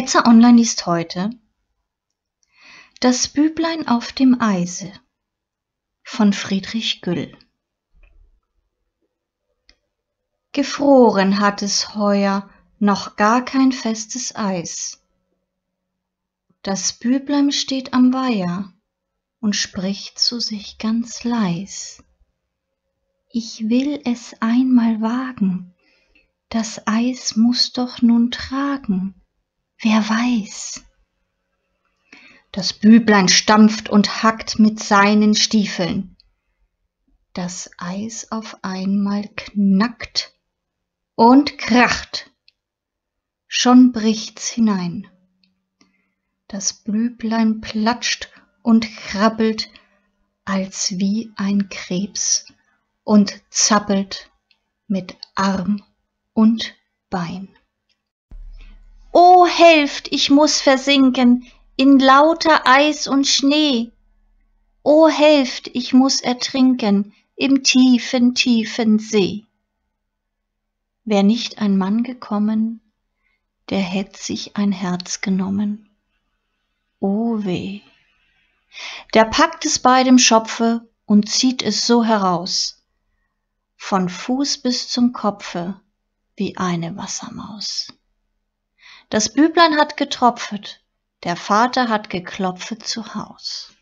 Hetzer Online liest heute Das Büblein auf dem Eise von Friedrich Güll. Gefroren hat es heuer noch gar kein festes Eis. Das Büblein steht am Weiher und spricht zu sich ganz leis. Ich will es einmal wagen, das Eis muss doch nun tragen, wer weiß. Das Büblein stampft und hackt mit seinen Stiefeln. Das Eis auf einmal knackt und kracht. Schon bricht's hinein. Das Büblein platscht und krabbelt, als wie ein Krebs und zappelt mit Arm und Bein. Helft, ich muss versinken in lauter Eis und Schnee. O helft, ich muss ertrinken im tiefen, tiefen See. Wär nicht ein Mann gekommen, der hätt sich ein Herz genommen. O weh. Der packt es bei dem Schopfe und zieht es so heraus, von Fuß bis zum Kopfe, wie eine Wassermaus. Das Büblein hat getropfet, der Vater hat geklopfet zu Haus.